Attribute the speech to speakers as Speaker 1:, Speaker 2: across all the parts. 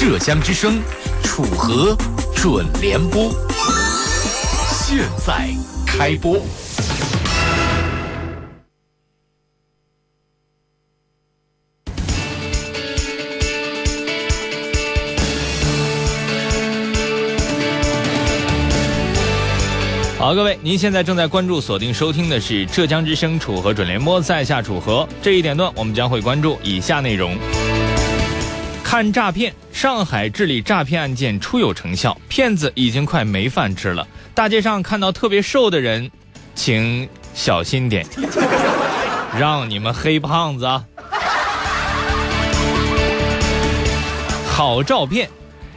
Speaker 1: 浙江之声，楚河准联播，现在开播。
Speaker 2: 好，各位，您现在正在关注、锁定收听的是浙江之声楚河准联播，在下楚河。这一点段，我们将会关注以下内容：看诈骗，上海治理诈骗案件初有成效，骗子已经快没饭吃了。大街上看到特别瘦的人，请小心点，让你们黑胖子啊！好照片。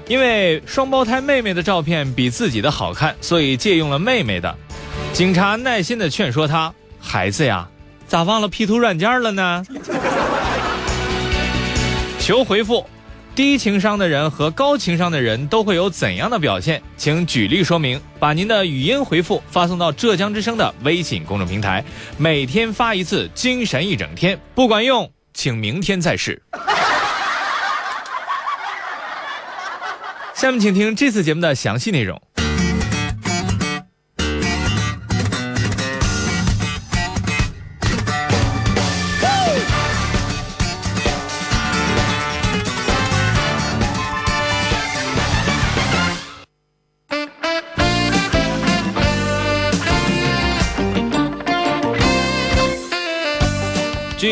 Speaker 2: 因为双胞胎妹妹的照片比自己的好看，所以借用了妹妹的。警察耐心的劝说他：“孩子呀，咋忘了 P 图软件了呢？”求回复：低情商的人和高情商的人都会有怎样的表现？请举例说明。把您的语音回复发送到浙江之声的微信公众平台，每天发一次，精神一整天。不管用，请明天再试。下面请听这次节目的详细内容。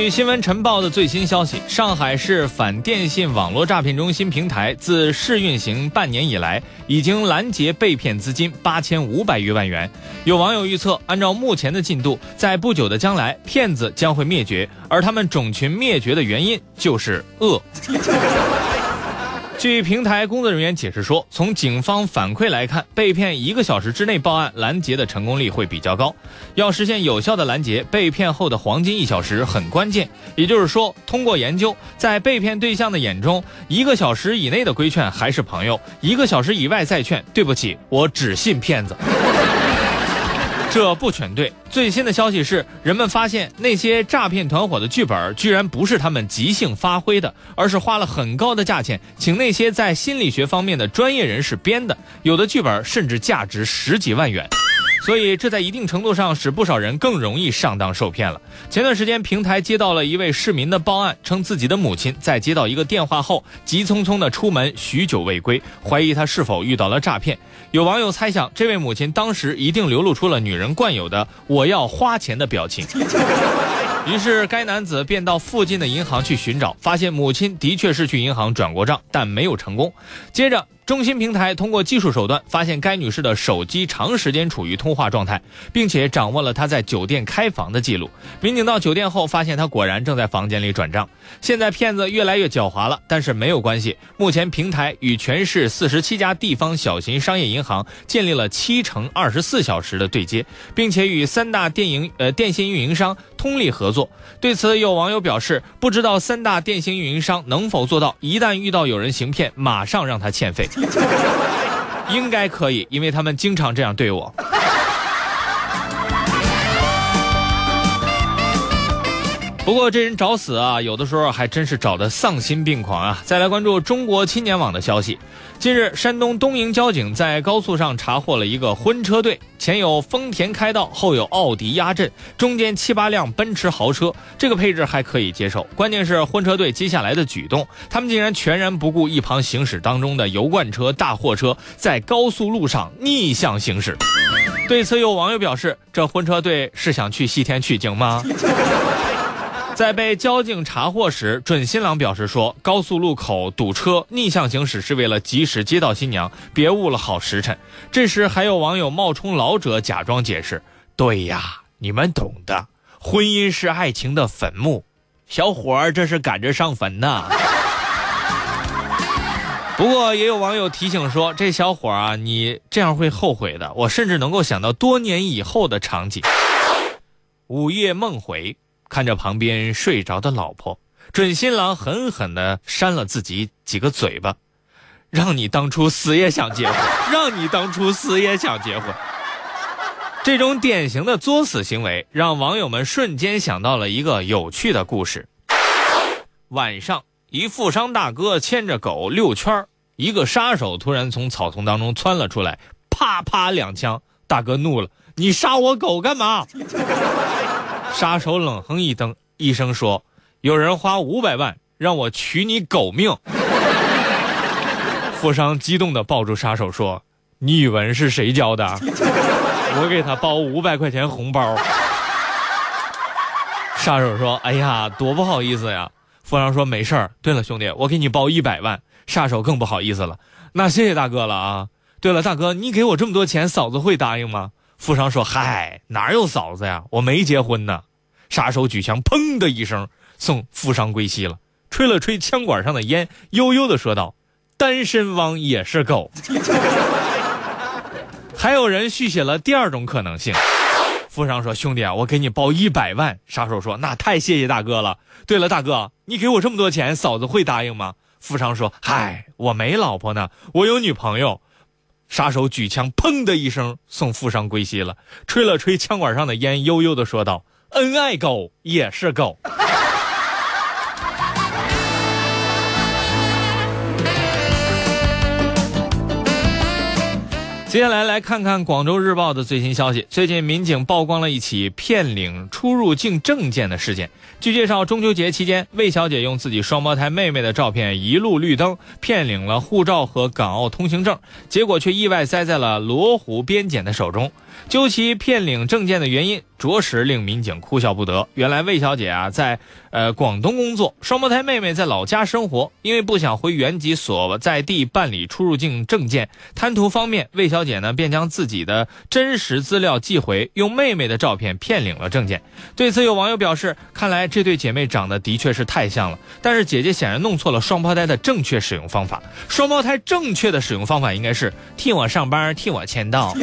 Speaker 2: 新闻晨报的最新消息，上海市反电信网络诈骗中心平台自试运行半年以来，已经拦截被骗资金八千五百余万元。有网友预测，按照目前的进度，在不久的将来，骗子将会灭绝，而他们种群灭绝的原因就是饿。据平台工作人员解释说，从警方反馈来看，被骗一个小时之内报案拦截的成功率会比较高。要实现有效的拦截，被骗后的黄金一小时很关键。也就是说，通过研究，在被骗对象的眼中，一个小时以内的规劝还是朋友，一个小时以外再劝，对不起，我只信骗子。这不全对。最新的消息是，人们发现那些诈骗团伙的剧本居然不是他们即兴发挥的，而是花了很高的价钱请那些在心理学方面的专业人士编的，有的剧本甚至价值十几万元。所以，这在一定程度上使不少人更容易上当受骗了。前段时间，平台接到了一位市民的报案，称自己的母亲在接到一个电话后，急匆匆地出门，许久未归，怀疑他是否遇到了诈骗。有网友猜想，这位母亲当时一定流露出了女人惯有的“我要花钱”的表情。于是，该男子便到附近的银行去寻找，发现母亲的确是去银行转过账，但没有成功。接着，中心平台通过技术手段发现该女士的手机长时间处于通话状态，并且掌握了她在酒店开房的记录。民警到酒店后发现她果然正在房间里转账。现在骗子越来越狡猾了，但是没有关系。目前平台与全市四十七家地方小型商业银行建立了七乘二十四小时的对接，并且与三大电营呃电信运营商通力合作。对此，有网友表示，不知道三大电信运营商能否做到，一旦遇到有人行骗，马上让他欠费。应该可以，因为他们经常这样对我。不过这人找死啊，有的时候还真是找的丧心病狂啊！再来关注中国青年网的消息。近日，山东东营交警在高速上查获了一个婚车队，前有丰田开道，后有奥迪压阵，中间七八辆奔驰豪车，这个配置还可以接受。关键是婚车队接下来的举动，他们竟然全然不顾一旁行驶当中的油罐车、大货车，在高速路上逆向行驶。对此，有网友表示：“这婚车队是想去西天取经吗？”在被交警查获时，准新郎表示说：“高速路口堵车，逆向行驶是为了及时接到新娘，别误了好时辰。”这时，还有网友冒充老者，假装解释：“对呀，你们懂的，婚姻是爱情的坟墓，小伙儿这是赶着上坟呢。”不过也有网友提醒说，这小伙啊，你这样会后悔的。我甚至能够想到多年以后的场景：午夜梦回，看着旁边睡着的老婆，准新郎狠狠地扇了自己几个嘴巴，让你当初死也想结婚，让你当初死也想结婚。这种典型的作死行为，让网友们瞬间想到了一个有趣的故事。晚上。一富商大哥牵着狗遛圈一个杀手突然从草丛当中窜了出来，啪啪两枪，大哥怒了：“你杀我狗干嘛？” 杀手冷哼一声，一声说：“有人花五百万让我取你狗命。”富商激动地抱住杀手说：“你语文是谁教的？我给他包五百块钱红包。”杀手说：“哎呀，多不好意思呀。”富商说：“没事儿。对了，兄弟，我给你包一百万。”杀手更不好意思了：“那谢谢大哥了啊。”对了，大哥，你给我这么多钱，嫂子会答应吗？富商说：“嗨，哪有嫂子呀？我没结婚呢。”杀手举枪，砰的一声送富商归西了，吹了吹枪管上的烟，悠悠的说道：“单身汪也是狗。”还有人续写了第二种可能性。富商说：“兄弟啊，我给你包一百万。”杀手说：“那太谢谢大哥了。”对了，大哥，你给我这么多钱，嫂子会答应吗？富商说：“嗨，我没老婆呢，我有女朋友。”杀手举枪，砰的一声送富商归西了，吹了吹枪管上的烟，悠悠的说道：“恩爱狗也是狗。”接下来来看看广州日报的最新消息。最近，民警曝光了一起骗领出入境证件的事件。据介绍，中秋节期间，魏小姐用自己双胞胎妹妹的照片一路绿灯，骗领了护照和港澳通行证，结果却意外栽在了罗湖边检的手中。究其骗领证件的原因，着实令民警哭笑不得。原来魏小姐啊，在呃广东工作，双胞胎妹妹在老家生活，因为不想回原籍所在地办理出入境证件，贪图方便，魏小姐呢便将自己的真实资料寄回，用妹妹的照片骗领了证件。对此，有网友表示，看来这对姐妹长得的确是太像了，但是姐姐显然弄错了双胞胎的正确使用方法。双胞胎正确的使用方法应该是替我上班，替我签到。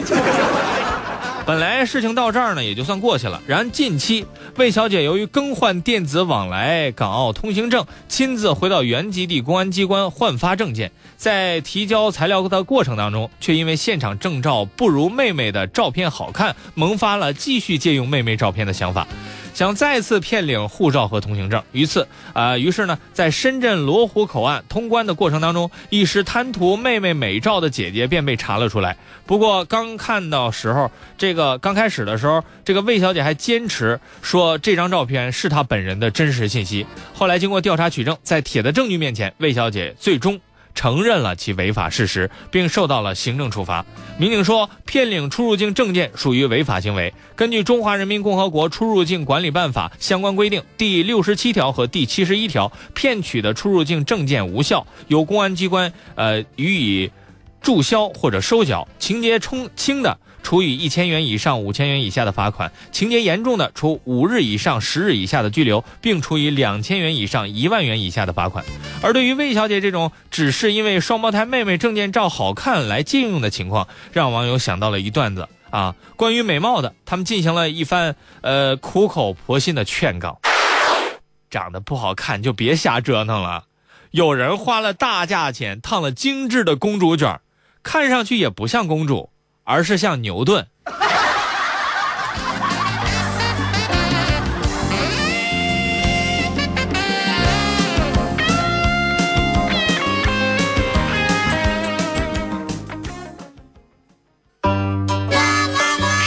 Speaker 2: 本来事情到这儿呢，也就算过去了。然近期，魏小姐由于更换电子往来港澳通行证，亲自回到原籍地公安机关换发证件，在提交材料的过程当中，却因为现场证照不如妹妹的照片好看，萌发了继续借用妹妹照片的想法。想再次骗领护照和通行证，于是啊，于是呢，在深圳罗湖口岸通关的过程当中，一时贪图妹妹美照的姐姐便被查了出来。不过刚看到时候，这个刚开始的时候，这个魏小姐还坚持说这张照片是她本人的真实信息。后来经过调查取证，在铁的证据面前，魏小姐最终。承认了其违法事实，并受到了行政处罚。民警说，骗领出入境证件属于违法行为。根据《中华人民共和国出入境管理办法》相关规定第六十七条和第七十一条，骗取的出入境证件无效，由公安机关呃予以注销或者收缴。情节冲轻的。处以一千元以上五千元以下的罚款，情节严重的，处五日以上十日以下的拘留，并处以两千元以上一万元以下的罚款。而对于魏小姐这种只是因为双胞胎妹妹证件照好看来借用的情况，让网友想到了一段子啊，关于美貌的，他们进行了一番呃苦口婆心的劝告：长得不好看就别瞎折腾了。有人花了大价钱烫了精致的公主卷，看上去也不像公主。而是像牛顿。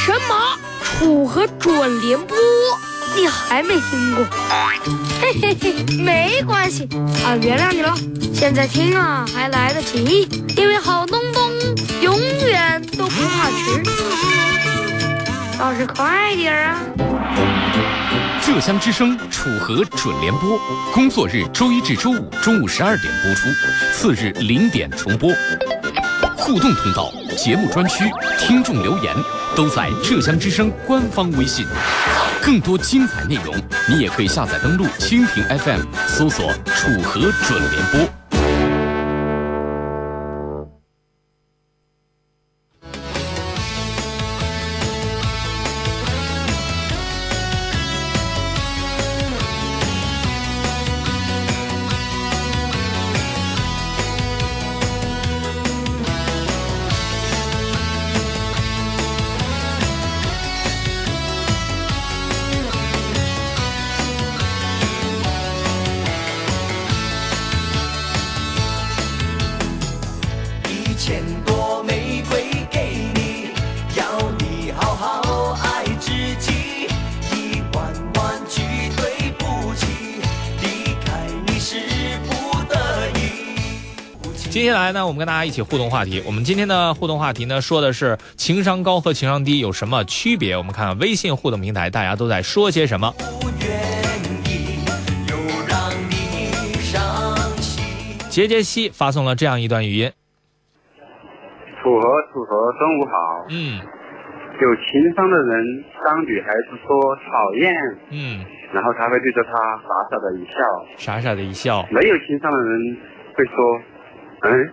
Speaker 3: 什么？楚河准联播？你还没听过？嘿嘿嘿，没关系，啊，原谅你了。现在听啊，还来得及，因为好东东永远不怕迟。倒是快点儿啊！
Speaker 1: 浙江之声楚河准联播，工作日周一至周五中午十二点播出，次日零点重播。互动通道、节目专区、听众留言都在浙江之声官方微信。更多精彩内容，你也可以下载登录蜻蜓 FM，搜索“楚河准联播”。
Speaker 4: 千朵玫瑰给你，要你好好爱自己。一万万句对不起，离开你是不得已。
Speaker 2: 接下来呢，我们跟大家一起互动话题。我们今天的互动话题呢，说的是情商高和情商低有什么区别？我们看看微信互动平台，大家都在说些什么。
Speaker 4: 不愿意又让你伤心。
Speaker 2: 杰杰西发送了这样一段语音。
Speaker 5: 楚河，楚河，中午好。
Speaker 2: 嗯
Speaker 5: 有情商的人，当女孩子说讨厌，
Speaker 2: 嗯，
Speaker 5: 然后他会对着她傻傻的一笑；
Speaker 2: 傻傻的一笑。
Speaker 5: 没有情商的人会说，嗯，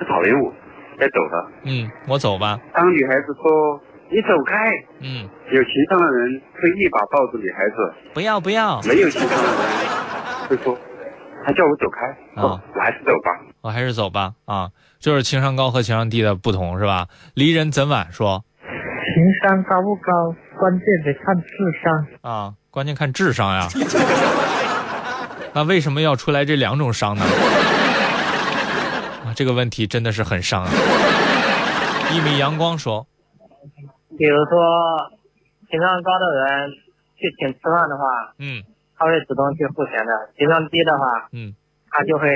Speaker 5: 他讨厌我，该走了。
Speaker 2: 嗯，我走吧。
Speaker 5: 当女孩子说你走开，
Speaker 2: 嗯，
Speaker 5: 有情商的人会一把抱住女孩子；
Speaker 2: 不要不要，
Speaker 5: 没有情商的人会说，他叫我走开，
Speaker 2: 啊
Speaker 5: 哦，我还是走吧。
Speaker 2: 我还是走吧。啊，就是情商高和情商低的不同，是吧？离人怎晚说
Speaker 6: 情商高不高，关键得看智商。
Speaker 2: 啊，关键看智商呀。那为什么要出来这两种伤呢？啊，这个问题真的是很伤啊。一米阳光说，
Speaker 6: 比如说，情商高的人去请吃饭的话，
Speaker 2: 嗯
Speaker 6: 他会主动去付钱的；情商低的话，
Speaker 2: 嗯，
Speaker 6: 他就会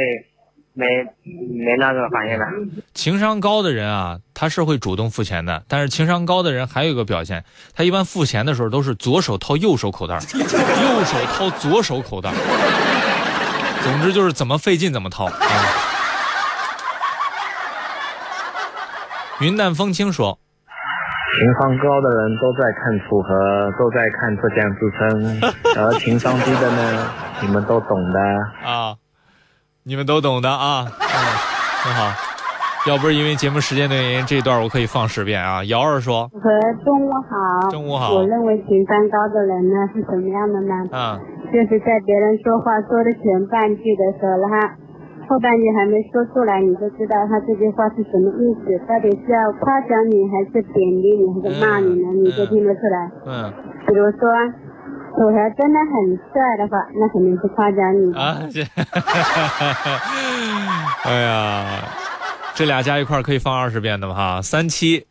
Speaker 6: 没没那个反应的。
Speaker 2: 情商高的人啊，他是会主动付钱的，但是情商高的人还有一个表现，他一般付钱的时候都是左手掏右手口袋，右手掏左手口袋。总之就是怎么费劲怎么掏啊。云淡风轻说，
Speaker 6: 情商高的人都在看楚河，都在看浙江之声，而情商低的呢，你们都懂的。
Speaker 2: 啊，你们都懂的啊，嗯，很好。要不是因为节目时间的原因，这一段我可以放十遍啊。瑶儿说，
Speaker 7: 和中午好，
Speaker 2: 中午好
Speaker 7: 我认为情商高的人呢是什么样的呢？
Speaker 2: 嗯
Speaker 7: 就是在别人说话说的前半句的时候，他后半句还没说出来，你就知道他这句话是什么意思，到底是要夸奖你，还是贬低你，还是骂你呢？
Speaker 2: 嗯
Speaker 7: 你就听得出来。
Speaker 2: 嗯
Speaker 7: 比如说，土豪真的很帅的话，那肯定是夸奖你。
Speaker 2: 啊，这，哎呀，这俩加一块儿可以放二十遍的嘛哈，三七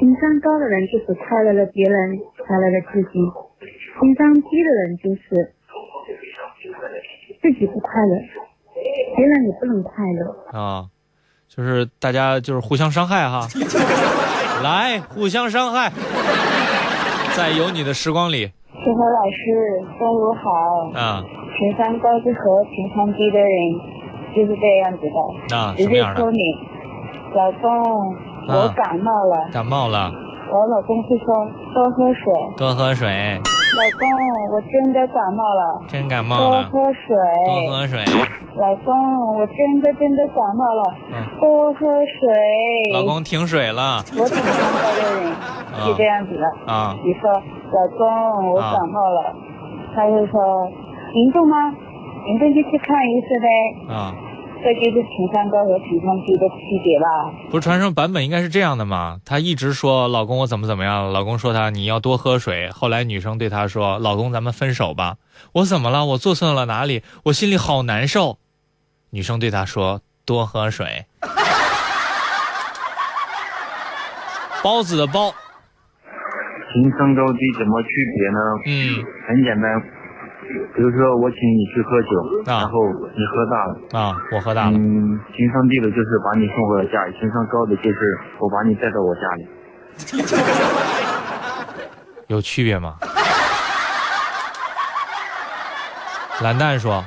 Speaker 7: 情商高的人就是快乐了别人，快乐了自己；情商低的人就是自己不快乐，别人也不能快乐。
Speaker 2: 啊，就是大家就是互相伤害哈，来互相伤害，在有你的时光里
Speaker 7: 楚河老师，中午好。
Speaker 2: 啊
Speaker 7: 情商高的和情商低的人就是这样子的，
Speaker 2: 啊
Speaker 7: 直接？说你，老公，我
Speaker 2: 啊
Speaker 7: 感冒了。
Speaker 2: 感冒了，
Speaker 7: 我老公会说多喝水。
Speaker 2: 多喝水，
Speaker 7: 老公，我真的感冒了，
Speaker 2: 真感冒了多，
Speaker 7: 喝水。
Speaker 2: 多喝水。
Speaker 7: 老公，我真的真的感冒了，
Speaker 2: 嗯
Speaker 7: 多喝水。
Speaker 2: 老，公停水了
Speaker 7: 我情商高的人是这样子的。
Speaker 2: 啊
Speaker 7: 你说，老公，我
Speaker 2: 啊
Speaker 7: 感冒了，他就说严重吗？严重就去看医生呗。
Speaker 2: 啊！
Speaker 7: 这就是情商高和情商低的区别吧？
Speaker 2: 不是传说版本应该是这样的吗？他一直说老公我怎么怎么样，老公说他你要多喝水。后来女生对他说老公咱们分手吧。我怎么了？我做错了哪里？我心里好难受。女生对他说多喝水。包子的包，
Speaker 8: 情商高低怎么区别呢？
Speaker 2: 嗯
Speaker 8: 很简单，比如说我请你去喝酒，
Speaker 2: 啊
Speaker 8: 然后你喝大了，
Speaker 2: 啊，我喝大了。
Speaker 8: 嗯，情商低的就是把你送回了家里，情商高的就是我把你带到我家里。
Speaker 2: 有区别吗？蓝蛋说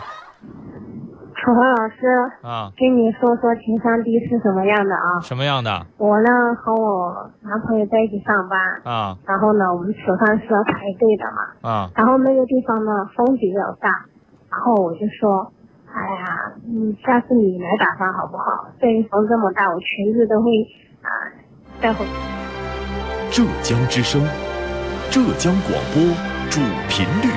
Speaker 7: 楚河老师，
Speaker 2: 啊，
Speaker 7: 跟你说说情商低是什么样的啊？
Speaker 2: 什么样的
Speaker 7: 我呢和我男朋友在一起上班，
Speaker 2: 啊
Speaker 7: 然后呢我们吃饭是要排队的嘛，
Speaker 2: 啊
Speaker 7: 然后那个地方呢风比较大，然后我就说，哎呀，嗯，下次你来打饭好不好？这里风这么大，我裙子都会啊带回。
Speaker 1: 浙江之声，浙江广播主频率